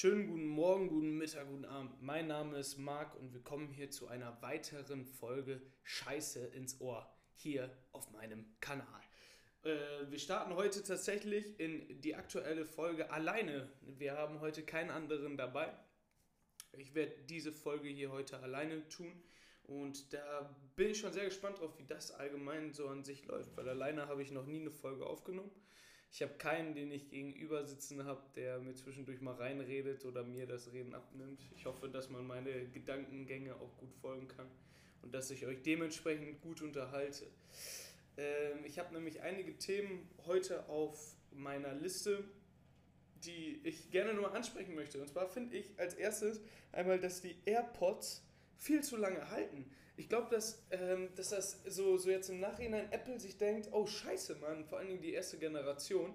Schönen guten Morgen, guten Mittag, guten Abend. Mein Name ist Marc und wir kommen hier zu einer weiteren Folge Scheiße ins Ohr hier auf meinem Kanal. Äh, wir starten heute tatsächlich in die aktuelle Folge alleine. Wir haben heute keinen anderen dabei. Ich werde diese Folge hier heute alleine tun. Und da bin ich schon sehr gespannt drauf, wie das allgemein so an sich läuft, weil alleine habe ich noch nie eine Folge aufgenommen. Ich habe keinen, den ich gegenüber sitzen habe, der mir zwischendurch mal reinredet oder mir das Reden abnimmt. Ich hoffe, dass man meine Gedankengänge auch gut folgen kann und dass ich euch dementsprechend gut unterhalte. Ähm, ich habe nämlich einige Themen heute auf meiner Liste, die ich gerne nur ansprechen möchte. Und zwar finde ich als erstes einmal, dass die AirPods viel zu lange halten. Ich glaube, dass, ähm, dass das so, so jetzt im Nachhinein Apple sich denkt, oh scheiße, Mann, vor allen Dingen die erste Generation,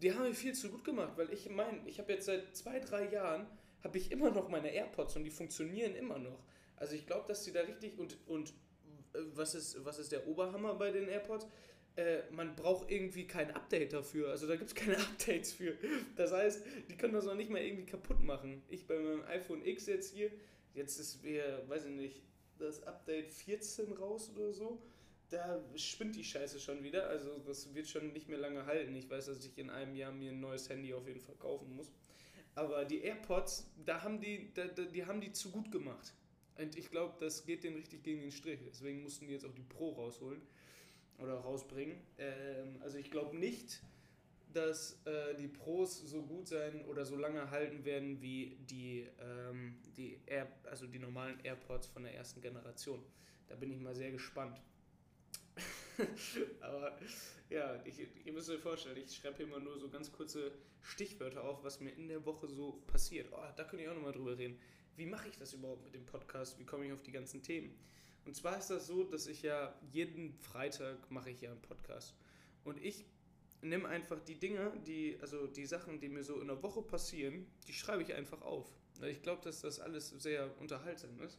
die haben wir viel zu gut gemacht, weil ich meine, ich habe jetzt seit zwei, drei Jahren, habe ich immer noch meine AirPods und die funktionieren immer noch. Also ich glaube, dass die da richtig und, und äh, was, ist, was ist der Oberhammer bei den AirPods? Äh, man braucht irgendwie kein Update dafür. Also da gibt es keine Updates für. Das heißt, die können das noch nicht mal irgendwie kaputt machen. Ich bei meinem iPhone X jetzt hier, Jetzt ist wir, weiß ich nicht, das Update 14 raus oder so. Da spinnt die Scheiße schon wieder. Also das wird schon nicht mehr lange halten. Ich weiß, dass ich in einem Jahr mir ein neues Handy auf jeden Fall kaufen muss. Aber die AirPods, da haben die, da, die haben die zu gut gemacht. Und ich glaube, das geht denen richtig gegen den Strich. Deswegen mussten die jetzt auch die Pro rausholen oder rausbringen. Ähm, also ich glaube nicht, dass äh, die Pros so gut sein oder so lange halten werden wie die, ähm, die Air, also die normalen AirPods von der ersten Generation. Da bin ich mal sehr gespannt. Aber ja, ich, ihr müsst euch vorstellen, ich schreibe immer nur so ganz kurze Stichwörter auf, was mir in der Woche so passiert. Oh, da könnte ich auch nochmal drüber reden. Wie mache ich das überhaupt mit dem Podcast? Wie komme ich auf die ganzen Themen? Und zwar ist das so, dass ich ja jeden Freitag mache ich ja einen Podcast. Und ich nimm einfach die Dinge, die, also die Sachen, die mir so in der Woche passieren, die schreibe ich einfach auf. Ich glaube, dass das alles sehr unterhaltsam ist.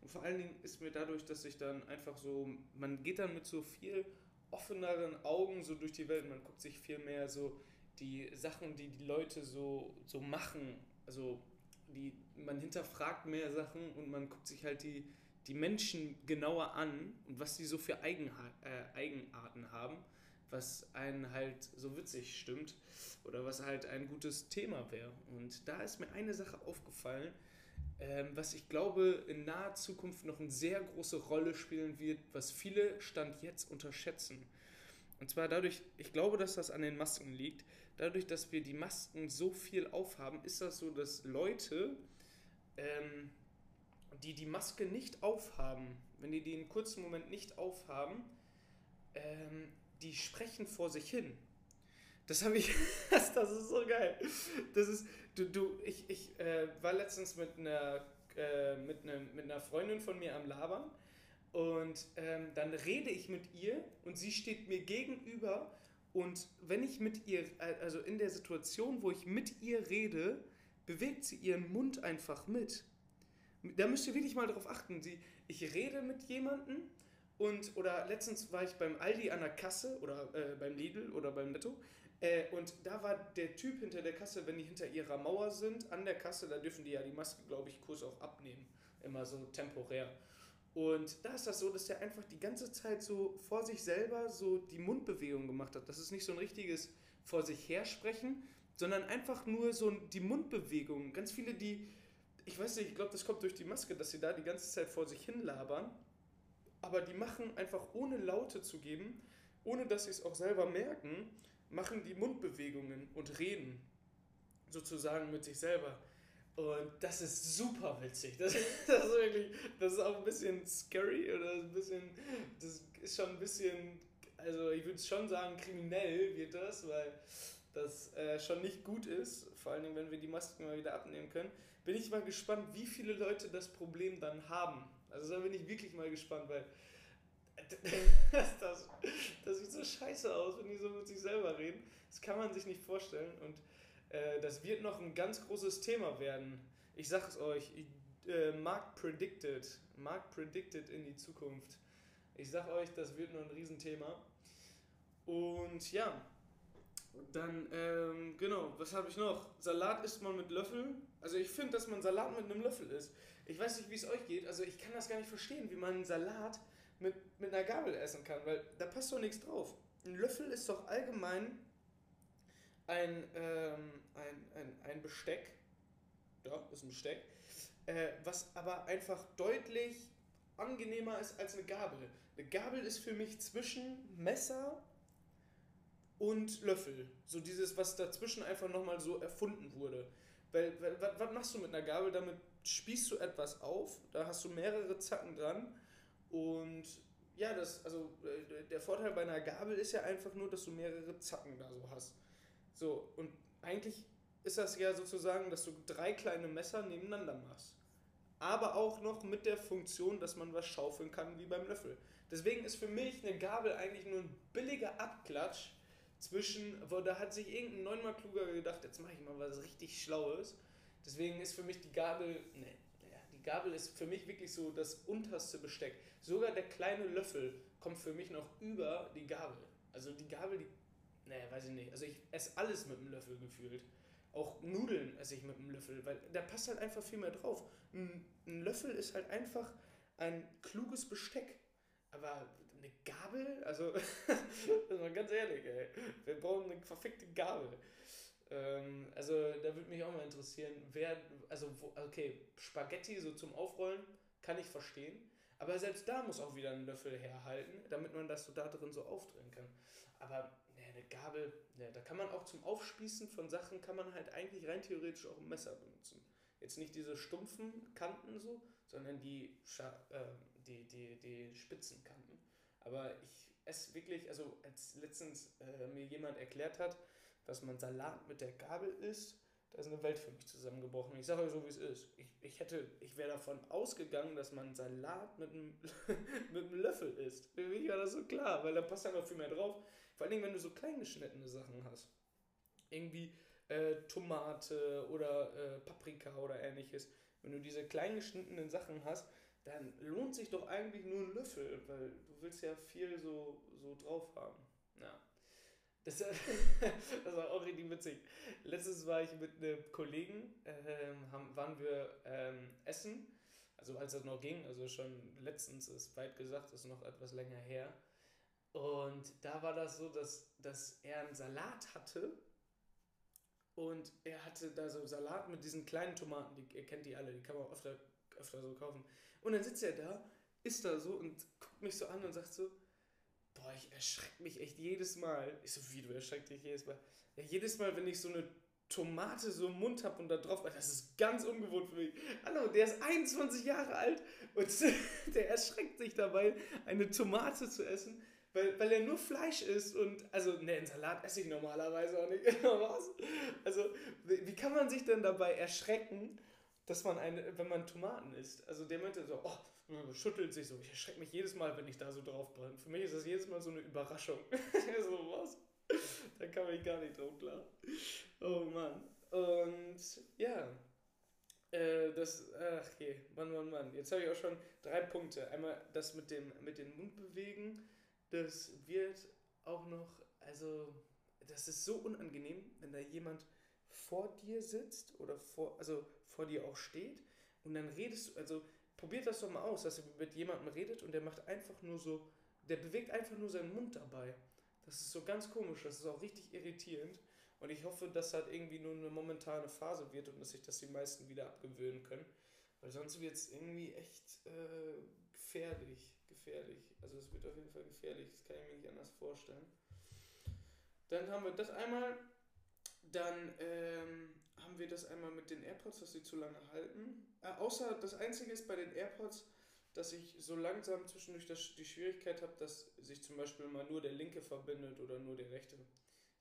Und vor allen Dingen ist mir dadurch, dass ich dann einfach so, man geht dann mit so viel offeneren Augen so durch die Welt, man guckt sich viel mehr so die Sachen, die die Leute so, so machen, also die, man hinterfragt mehr Sachen und man guckt sich halt die, die Menschen genauer an und was sie so für Eigenha äh, Eigenarten haben was einen halt so witzig stimmt oder was halt ein gutes Thema wäre. Und da ist mir eine Sache aufgefallen, ähm, was ich glaube in naher Zukunft noch eine sehr große Rolle spielen wird, was viele Stand jetzt unterschätzen. Und zwar dadurch, ich glaube, dass das an den Masken liegt, dadurch, dass wir die Masken so viel aufhaben, ist das so, dass Leute, ähm, die die Maske nicht aufhaben, wenn die die einen kurzen Moment nicht aufhaben, ähm, die sprechen vor sich hin. Das habe ich, das, ist so geil. Das ist, du, du, ich, ich äh, war letztens mit einer, äh, mit, ne, mit einer Freundin von mir am Labern und ähm, dann rede ich mit ihr und sie steht mir gegenüber und wenn ich mit ihr, also in der Situation, wo ich mit ihr rede, bewegt sie ihren Mund einfach mit. Da müsst ihr wirklich mal drauf achten. Sie, ich rede mit jemandem und, oder letztens war ich beim Aldi an der Kasse oder äh, beim Lidl oder beim Netto. Äh, und da war der Typ hinter der Kasse, wenn die hinter ihrer Mauer sind, an der Kasse, da dürfen die ja die Maske, glaube ich, kurz auch abnehmen. Immer so temporär. Und da ist das so, dass der einfach die ganze Zeit so vor sich selber so die Mundbewegung gemacht hat. Das ist nicht so ein richtiges vor sich hersprechen, sondern einfach nur so die Mundbewegung. Ganz viele, die, ich weiß nicht, ich glaube, das kommt durch die Maske, dass sie da die ganze Zeit vor sich hin labern aber die machen einfach ohne Laute zu geben, ohne dass sie es auch selber merken, machen die Mundbewegungen und reden sozusagen mit sich selber. Und das ist super witzig. Das, das, ist wirklich, das ist auch ein bisschen scary oder ein bisschen, das ist schon ein bisschen, also ich würde schon sagen, kriminell wird das, weil das äh, schon nicht gut ist, vor allen Dingen, wenn wir die Masken mal wieder abnehmen können. Bin ich mal gespannt, wie viele Leute das Problem dann haben. Also da bin ich wirklich mal gespannt, weil das, das sieht so scheiße aus, wenn die so mit sich selber reden. Das kann man sich nicht vorstellen und äh, das wird noch ein ganz großes Thema werden. Ich sag es euch, äh, Markt predicted, Markt predicted in die Zukunft. Ich sag euch, das wird noch ein Riesenthema. Und ja, Dann, ähm, genau, was habe ich noch? Salat isst man mit Löffeln. Also ich finde, dass man Salat mit einem Löffel isst. Ich weiß nicht, wie es euch geht. Also ich kann das gar nicht verstehen, wie man einen Salat mit, mit einer Gabel essen kann, weil da passt doch nichts drauf. Ein Löffel ist doch allgemein ein, ähm, ein, ein, ein Besteck. Ja, ist ein Besteck. Äh, was aber einfach deutlich angenehmer ist als eine Gabel. Eine Gabel ist für mich zwischen Messer und Löffel. So dieses, was dazwischen einfach nochmal so erfunden wurde. Weil, weil was machst du mit einer Gabel? Damit spießt du etwas auf, da hast du mehrere Zacken dran und ja, das, also äh, der Vorteil bei einer Gabel ist ja einfach nur, dass du mehrere Zacken da so hast. So, und eigentlich ist das ja sozusagen, dass du drei kleine Messer nebeneinander machst. Aber auch noch mit der Funktion, dass man was schaufeln kann wie beim Löffel. Deswegen ist für mich eine Gabel eigentlich nur ein billiger Abklatsch zwischen, wo da hat sich irgendein neunmal kluger gedacht, jetzt mache ich mal was richtig Schlaues. Deswegen ist für mich die Gabel, ne, die Gabel ist für mich wirklich so das unterste Besteck. Sogar der kleine Löffel kommt für mich noch über die Gabel. Also die Gabel, die, ne, weiß ich nicht. Also ich esse alles mit dem Löffel gefühlt. Auch Nudeln esse ich mit dem Löffel, weil da passt halt einfach viel mehr drauf. Ein, ein Löffel ist halt einfach ein kluges Besteck. Aber eine Gabel? Also, mal ganz ehrlich, ey. Wir brauchen eine verfickte Gabel. Ähm, also, da würde mich auch mal interessieren, wer, also, okay, Spaghetti so zum Aufrollen kann ich verstehen. Aber selbst da muss auch wieder ein Löffel herhalten, damit man das so da drin so aufdrehen kann. Aber ne, eine Gabel, ne, da kann man auch zum Aufspießen von Sachen, kann man halt eigentlich rein theoretisch auch ein Messer benutzen. Jetzt nicht diese stumpfen Kanten so, sondern die, äh, die, die, die spitzen Kanten. Aber ich esse wirklich, also als letztens äh, mir jemand erklärt hat, dass man Salat mit der Gabel isst, da ist eine Welt für mich zusammengebrochen. Ich sage euch so, wie es ist. Ich, ich, hätte, ich wäre davon ausgegangen, dass man Salat mit einem, mit einem Löffel isst. Für mich war das so klar, weil da passt einfach viel mehr drauf. Vor allen Dingen, wenn du so klein geschnittene Sachen hast. Irgendwie äh, Tomate oder äh, Paprika oder ähnliches. Wenn du diese klein geschnittenen Sachen hast, dann lohnt sich doch eigentlich nur ein Löffel, weil du willst ja viel so, so drauf haben. Ja. Das, das war auch richtig witzig. Letztes war ich mit einem Kollegen, ähm, haben, waren wir ähm, essen, also als das noch ging, also schon letztens ist weit gesagt, ist noch etwas länger her. Und da war das so, dass, dass er einen Salat hatte und er hatte da so Salat mit diesen kleinen Tomaten, die, ihr kennt die alle, die kann man öfter, öfter so kaufen. Und dann sitzt er da, ist da so und guckt mich so an und sagt so, boah, ich erschrecke mich echt jedes Mal. Ich so, wie, du erschreckst dich jedes Mal? Ja, jedes Mal, wenn ich so eine Tomate so im Mund habe und da drauf, das ist ganz ungewohnt für mich. Hallo, der ist 21 Jahre alt und der erschreckt sich dabei, eine Tomate zu essen, weil, weil er nur Fleisch isst und, also, ne, einen Salat esse ich normalerweise auch nicht. Also, wie kann man sich denn dabei erschrecken, dass man eine, wenn man Tomaten isst. Also der meinte so, oh, schüttelt sich so. Ich erschrecke mich jedes Mal, wenn ich da so drauf bin. Für mich ist das jedes Mal so eine Überraschung. so, was? da kam ich gar nicht drauf klar. Oh Mann. Und ja, äh, das, ach je, Mann, Mann, Mann. Jetzt habe ich auch schon drei Punkte. Einmal das mit dem, mit den Mundbewegen. Das wird auch noch, also, das ist so unangenehm, wenn da jemand vor dir sitzt oder vor, also vor dir auch steht und dann redest du, also probiert das doch mal aus, dass ihr mit jemandem redet und der macht einfach nur so, der bewegt einfach nur seinen Mund dabei. Das ist so ganz komisch, das ist auch richtig irritierend und ich hoffe, dass das irgendwie nur eine momentane Phase wird und dass sich das die meisten wieder abgewöhnen können, weil sonst wird es irgendwie echt äh, gefährlich, gefährlich. Also es wird auf jeden Fall gefährlich, das kann ich mir nicht anders vorstellen. Dann haben wir das einmal, dann ähm, haben wir das einmal mit den AirPods, dass sie zu lange halten. Äh, außer das Einzige ist bei den AirPods, dass ich so langsam zwischendurch das, die Schwierigkeit habe, dass sich zum Beispiel mal nur der linke verbindet oder nur der rechte.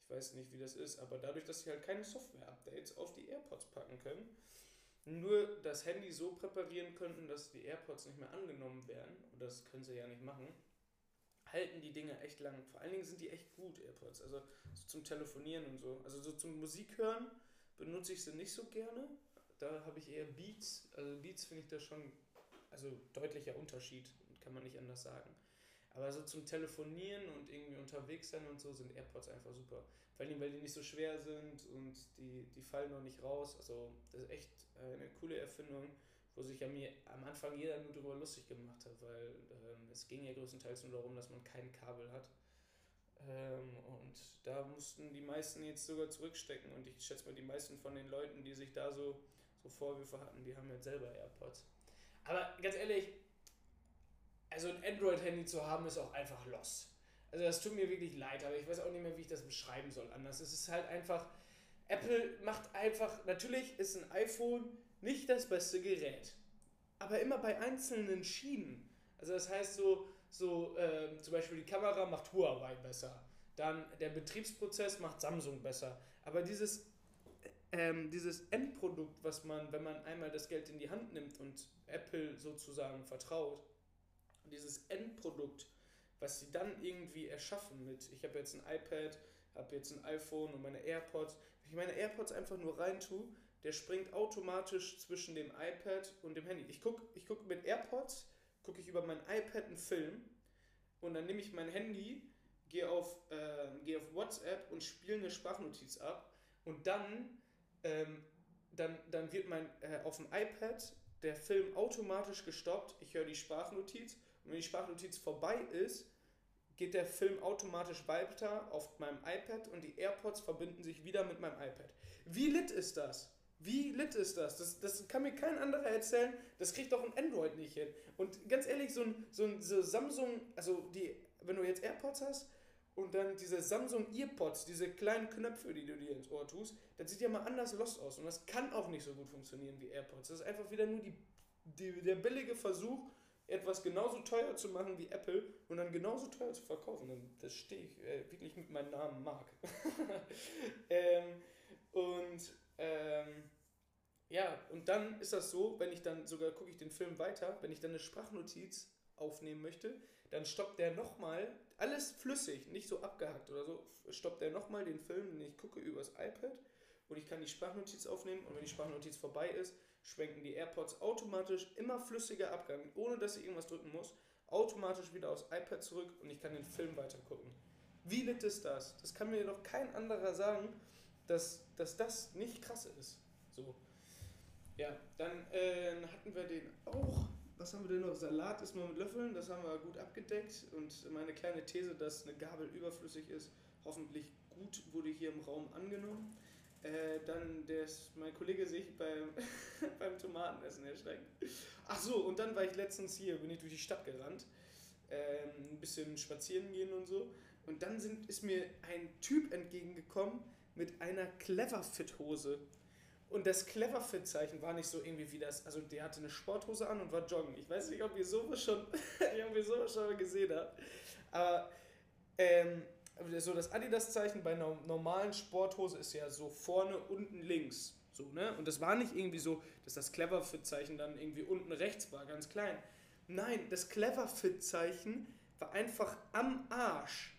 Ich weiß nicht, wie das ist, aber dadurch, dass sie halt keine Software-Updates auf die AirPods packen können, nur das Handy so präparieren könnten, dass die AirPods nicht mehr angenommen werden, und das können sie ja nicht machen, halten die Dinge echt lang. Vor allen Dingen sind die echt gut, AirPods. Also so zum Telefonieren und so. Also so zum Musik hören benutze ich sie nicht so gerne. Da habe ich eher Beats. Also Beats finde ich da schon, also deutlicher Unterschied, kann man nicht anders sagen. Aber so zum Telefonieren und irgendwie unterwegs sein und so sind AirPods einfach super. Vor allem, weil die nicht so schwer sind und die, die fallen noch nicht raus. Also, das ist echt eine coole Erfindung, wo sich ja mir am Anfang jeder nur darüber lustig gemacht hat, weil ähm, es ging ja größtenteils nur darum, dass man kein Kabel hat. Ähm, und da mussten die meisten jetzt sogar zurückstecken. Und ich schätze mal, die meisten von den Leuten, die sich da so, so Vorwürfe hatten, die haben jetzt selber AirPods. Aber ganz ehrlich, also ein Android-Handy zu haben, ist auch einfach los. Also das tut mir wirklich leid, aber ich weiß auch nicht mehr, wie ich das beschreiben soll anders. Es ist halt einfach, Apple macht einfach, natürlich ist ein iPhone nicht das beste Gerät, aber immer bei einzelnen Schienen. Also das heißt so, so äh, zum Beispiel die Kamera macht Huawei besser, dann der Betriebsprozess macht Samsung besser, aber dieses ähm, dieses Endprodukt, was man, wenn man einmal das Geld in die Hand nimmt und Apple sozusagen vertraut, dieses Endprodukt, was sie dann irgendwie erschaffen mit, ich habe jetzt ein iPad, habe jetzt ein iPhone und meine AirPods, wenn ich meine AirPods einfach nur rein tue, der springt automatisch zwischen dem iPad und dem Handy. Ich gucke ich guck mit AirPods, gucke ich über mein iPad einen Film und dann nehme ich mein Handy, gehe auf, äh, geh auf WhatsApp und spiele eine Sprachnotiz ab und dann, ähm, dann, dann wird mein, äh, auf dem iPad der Film automatisch gestoppt, ich höre die Sprachnotiz und wenn die Sprachnotiz vorbei ist, geht der Film automatisch weiter auf meinem iPad und die AirPods verbinden sich wieder mit meinem iPad. Wie lit ist das? Wie lit ist das? das? Das kann mir kein anderer erzählen. Das kriegt doch ein Android nicht hin. Und ganz ehrlich, so ein, so ein so Samsung, also die, wenn du jetzt AirPods hast und dann diese Samsung Earpods, diese kleinen Knöpfe, die du dir ins Ohr tust, das sieht ja mal anders los aus. Und das kann auch nicht so gut funktionieren wie AirPods. Das ist einfach wieder nur die, die, der billige Versuch, etwas genauso teuer zu machen wie Apple und dann genauso teuer zu verkaufen. Und das stehe ich äh, wirklich mit meinem Namen Mark. ähm, und ähm, ja, und dann ist das so, wenn ich dann sogar gucke ich den Film weiter, wenn ich dann eine Sprachnotiz aufnehmen möchte, dann stoppt der nochmal, alles flüssig, nicht so abgehackt oder so, stoppt der nochmal den Film, den ich gucke übers iPad und ich kann die Sprachnotiz aufnehmen und wenn die Sprachnotiz vorbei ist, schwenken die AirPods automatisch immer flüssiger Abgang, ohne dass ich irgendwas drücken muss, automatisch wieder aufs iPad zurück und ich kann den Film weiter gucken. Wie lit ist das? Das kann mir doch kein anderer sagen, dass, dass das nicht krass ist. So. Ja, dann äh, hatten wir den auch. Was haben wir denn noch? Salat ist nur mit Löffeln, das haben wir gut abgedeckt. Und meine kleine These, dass eine Gabel überflüssig ist, hoffentlich gut wurde hier im Raum angenommen. Äh, dann des, mein Kollege sich beim, beim Tomatenessen erschreckt. Ach so, und dann war ich letztens hier, bin ich durch die Stadt gerannt, ähm, ein bisschen spazieren gehen und so. Und dann sind, ist mir ein Typ entgegengekommen mit einer Cleverfit-Hose. Und das Cleverfit-Zeichen war nicht so irgendwie wie das, also der hatte eine Sporthose an und war joggen. Ich weiß nicht, ob ihr sowas schon, ob ihr sowas schon mal gesehen habt. Aber ähm, so das Adidas-Zeichen bei einer normalen Sporthose ist ja so vorne, unten, links. So, ne? Und das war nicht irgendwie so, dass das Cleverfit-Zeichen dann irgendwie unten rechts war, ganz klein. Nein, das Cleverfit-Zeichen war einfach am Arsch.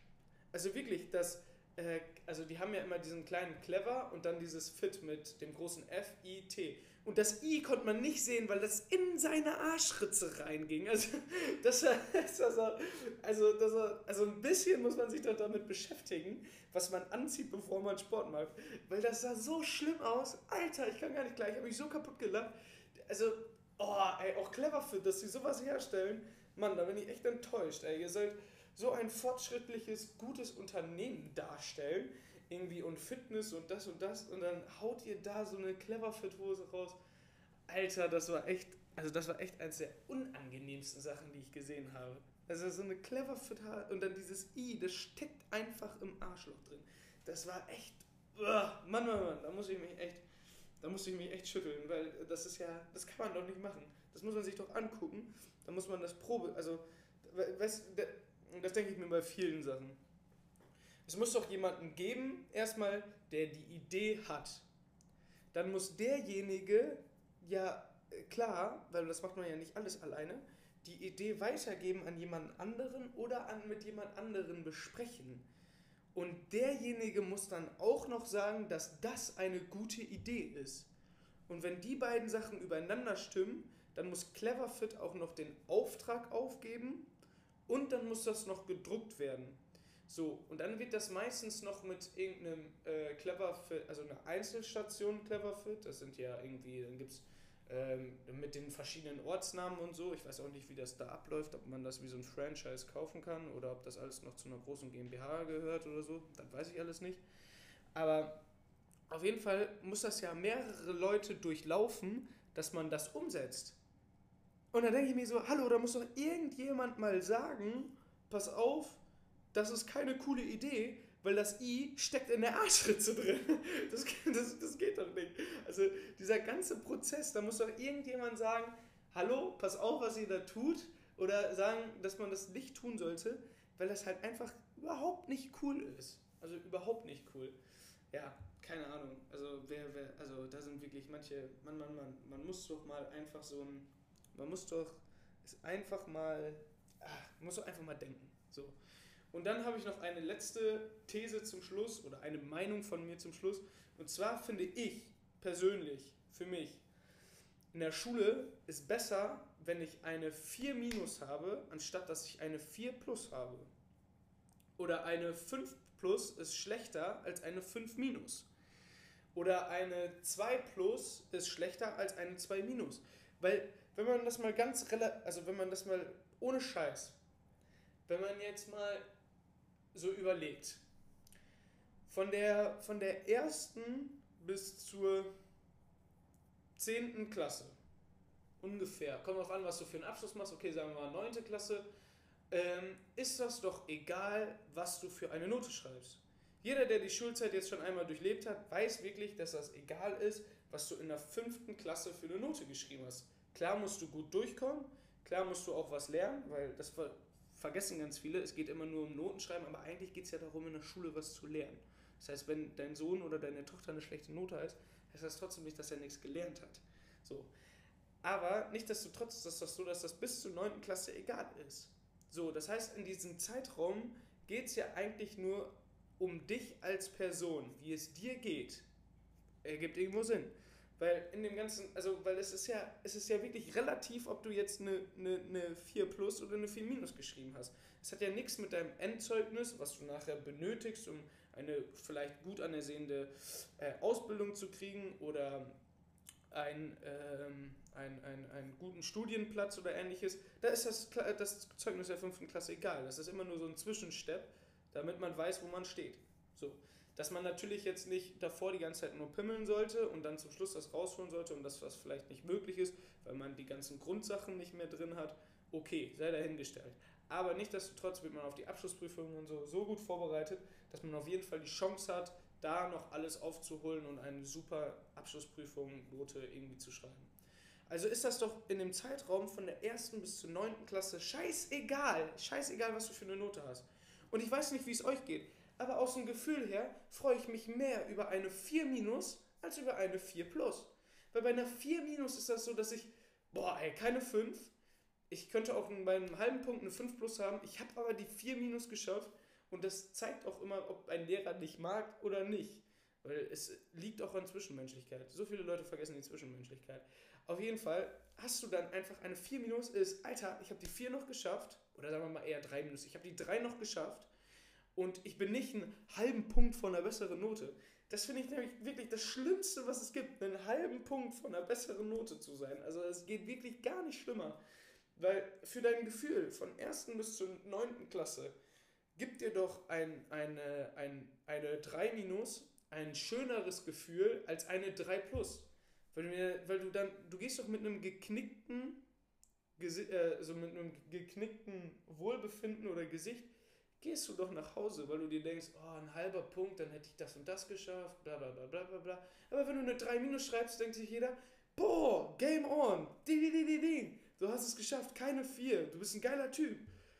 Also wirklich, das, äh, also die haben ja immer diesen kleinen Clever und dann dieses Fit mit dem großen F, I, T. Und das I konnte man nicht sehen, weil das in seine Arschritze reinging. Also, das, das, also, das, also ein bisschen muss man sich doch damit beschäftigen, was man anzieht, bevor man Sport macht. Weil das sah so schlimm aus. Alter, ich kann gar nicht gleich, habe mich so kaputt gelacht. Also, oh, ey, auch clever für, dass sie sowas herstellen. Mann, da bin ich echt enttäuscht. Ey. Ihr sollt so ein fortschrittliches, gutes Unternehmen darstellen irgendwie und Fitness und das und das und dann haut ihr da so eine Clever Fit Hose raus. Alter, das war echt, also das war echt eines der unangenehmsten Sachen, die ich gesehen habe. Also so eine Clever Fit und dann dieses I, das steckt einfach im Arschloch drin. Das war echt, Mann, Mann, Mann, da muss ich mich echt, da muss ich mich echt schütteln, weil das ist ja, das kann man doch nicht machen. Das muss man sich doch angucken. Da muss man das Probe, also, weißt, das denke ich mir bei vielen Sachen es muss doch jemanden geben, erstmal, der die Idee hat. Dann muss derjenige, ja äh, klar, weil das macht man ja nicht alles alleine, die Idee weitergeben an jemand anderen oder an, mit jemand anderen besprechen. Und derjenige muss dann auch noch sagen, dass das eine gute Idee ist. Und wenn die beiden Sachen übereinander stimmen, dann muss Cleverfit auch noch den Auftrag aufgeben und dann muss das noch gedruckt werden. So, und dann wird das meistens noch mit irgendeinem äh, Cleverfit, also einer Einzelstation Cleverfit, das sind ja irgendwie, dann gibt es ähm, mit den verschiedenen Ortsnamen und so, ich weiß auch nicht, wie das da abläuft, ob man das wie so ein Franchise kaufen kann oder ob das alles noch zu einer großen GmbH gehört oder so, das weiß ich alles nicht. Aber auf jeden Fall muss das ja mehrere Leute durchlaufen, dass man das umsetzt. Und dann denke ich mir so, hallo, da muss doch irgendjemand mal sagen, pass auf, das ist keine coole Idee, weil das I steckt in der Arschritze drin. Das, das, das geht doch nicht. Also dieser ganze Prozess, da muss doch irgendjemand sagen, hallo, pass auf, was ihr da tut. Oder sagen, dass man das nicht tun sollte, weil das halt einfach überhaupt nicht cool ist. Also überhaupt nicht cool. Ja, keine Ahnung. Also wer, wer, also da sind wirklich manche, man, man, man, man muss doch mal einfach so ein, man muss doch es einfach mal, ach, muss doch einfach mal denken. So. Und dann habe ich noch eine letzte These zum Schluss oder eine Meinung von mir zum Schluss. Und zwar finde ich persönlich, für mich, in der Schule ist besser, wenn ich eine 4 minus habe, anstatt dass ich eine 4 plus habe. Oder eine 5 plus ist schlechter als eine 5 minus. Oder eine 2 plus ist schlechter als eine 2 minus. Weil, wenn man das mal ganz, also wenn man das mal ohne Scheiß, wenn man jetzt mal so überlegt. Von der, von der ersten bis zur zehnten Klasse ungefähr, kommt drauf an, was du für einen Abschluss machst, okay, sagen wir mal neunte Klasse, ähm, ist das doch egal, was du für eine Note schreibst. Jeder, der die Schulzeit jetzt schon einmal durchlebt hat, weiß wirklich, dass das egal ist, was du in der fünften Klasse für eine Note geschrieben hast. Klar musst du gut durchkommen, klar musst du auch was lernen, weil das vergessen ganz viele, es geht immer nur um Notenschreiben, aber eigentlich geht es ja darum, in der Schule was zu lernen. Das heißt, wenn dein Sohn oder deine Tochter eine schlechte Note hat, heißt das trotzdem nicht, dass er nichts gelernt hat. So. Aber nichtsdestotrotz ist das so, dass das bis zur 9. Klasse egal ist. So, das heißt, in diesem Zeitraum geht es ja eigentlich nur um dich als Person, wie es dir geht. Ergibt irgendwo Sinn. Weil in dem ganzen, also weil es ist ja, es ist ja wirklich relativ, ob du jetzt eine, eine, eine 4 plus oder eine 4 minus geschrieben hast. Es hat ja nichts mit deinem Endzeugnis, was du nachher benötigst, um eine vielleicht gut anersehende äh, Ausbildung zu kriegen oder ein, ähm, ein, ein, einen guten Studienplatz oder ähnliches. Da ist das, das Zeugnis der 5. Klasse egal. Das ist immer nur so ein Zwischenstep, damit man weiß, wo man steht. So dass man natürlich jetzt nicht davor die ganze Zeit nur pimmeln sollte und dann zum Schluss das rausholen sollte und das, was vielleicht nicht möglich ist, weil man die ganzen Grundsachen nicht mehr drin hat, okay, sei dahingestellt. Aber nichtsdestotrotz wird man auf die Abschlussprüfungen und so, so gut vorbereitet, dass man auf jeden Fall die Chance hat, da noch alles aufzuholen und eine super Abschlussprüfung, Note irgendwie zu schreiben. Also ist das doch in dem Zeitraum von der ersten bis zur neunten Klasse scheißegal, scheißegal, was du für eine Note hast. Und ich weiß nicht, wie es euch geht aber aus dem Gefühl her freue ich mich mehr über eine 4 minus als über eine 4 plus. Weil bei einer 4 minus ist das so, dass ich, boah, ey, keine 5. Ich könnte auch bei einem halben Punkt eine 5 plus haben. Ich habe aber die 4 minus geschafft und das zeigt auch immer, ob ein Lehrer dich mag oder nicht. Weil es liegt auch an Zwischenmenschlichkeit. So viele Leute vergessen die Zwischenmenschlichkeit. Auf jeden Fall hast du dann einfach eine 4 minus ist, Alter, ich habe die 4 noch geschafft. Oder sagen wir mal eher 3 minus. Ich habe die 3 noch geschafft und ich bin nicht einen halben Punkt von einer besseren Note. Das finde ich nämlich wirklich das Schlimmste, was es gibt, einen halben Punkt von einer besseren Note zu sein. Also es geht wirklich gar nicht schlimmer. Weil für dein Gefühl von 1. bis zur 9. Klasse gibt dir doch ein, eine, ein, eine 3 minus ein schöneres Gefühl als eine 3 plus. Weil du, weil du dann, du gehst doch mit einem geknickten, also mit einem geknickten Wohlbefinden oder Gesicht gehst du doch nach Hause, weil du dir denkst, oh, ein halber Punkt, dann hätte ich das und das geschafft, bla bla bla bla bla bla. Aber wenn du eine 3 minus schreibst, denkt sich jeder, boah, Game on, ding, ding, ding, ding, du hast es geschafft, keine 4, du bist ein geiler Typ.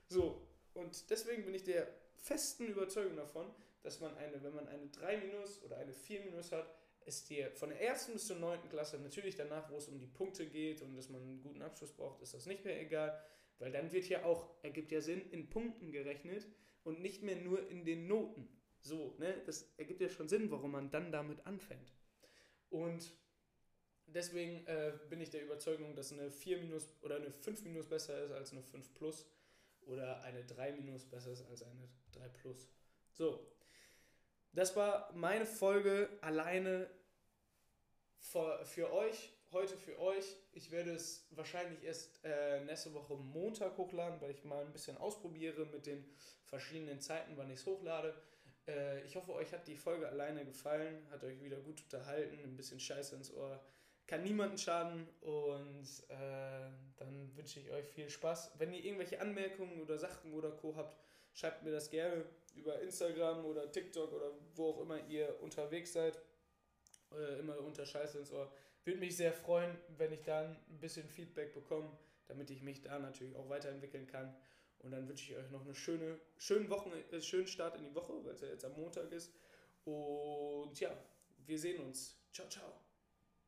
So, und deswegen bin ich der festen Überzeugung davon, dass man eine, wenn man eine 3 minus oder eine 4 minus hat, es dir von der ersten bis zur 9. Klasse, natürlich danach, wo es um die Punkte geht und dass man einen guten Abschluss braucht, ist das nicht mehr egal, weil dann wird ja auch, ergibt ja Sinn, in Punkten gerechnet und nicht mehr nur in den Noten. So, ne? Das ergibt ja schon Sinn, warum man dann damit anfängt. Und deswegen äh, bin ich der Überzeugung, dass eine 4 minus oder eine 5 minus besser ist als eine 5 plus. oder eine 3 minus besser ist als eine 3 plus. So, das war meine Folge alleine für, für euch, heute für euch. Ich werde es wahrscheinlich erst äh, nächste Woche Montag hochladen, weil ich mal ein bisschen ausprobiere mit den verschiedenen Zeiten, wann ich es hochlade. Äh, ich hoffe, euch hat die Folge alleine gefallen, hat euch wieder gut unterhalten, ein bisschen Scheiße ins Ohr. Kann niemanden schaden und äh, dann wünsche ich euch viel Spaß. Wenn ihr irgendwelche Anmerkungen oder Sachen oder Co. habt, schreibt mir das gerne über Instagram oder TikTok oder wo auch immer ihr unterwegs seid. Äh, immer unter Scheiße ins Ohr. Würde mich sehr freuen, wenn ich dann ein bisschen Feedback bekomme, damit ich mich da natürlich auch weiterentwickeln kann. Und dann wünsche ich euch noch eine schöne, schöne Wochen, äh, schönen Start in die Woche, weil es ja jetzt am Montag ist. Und ja, wir sehen uns. Ciao, ciao.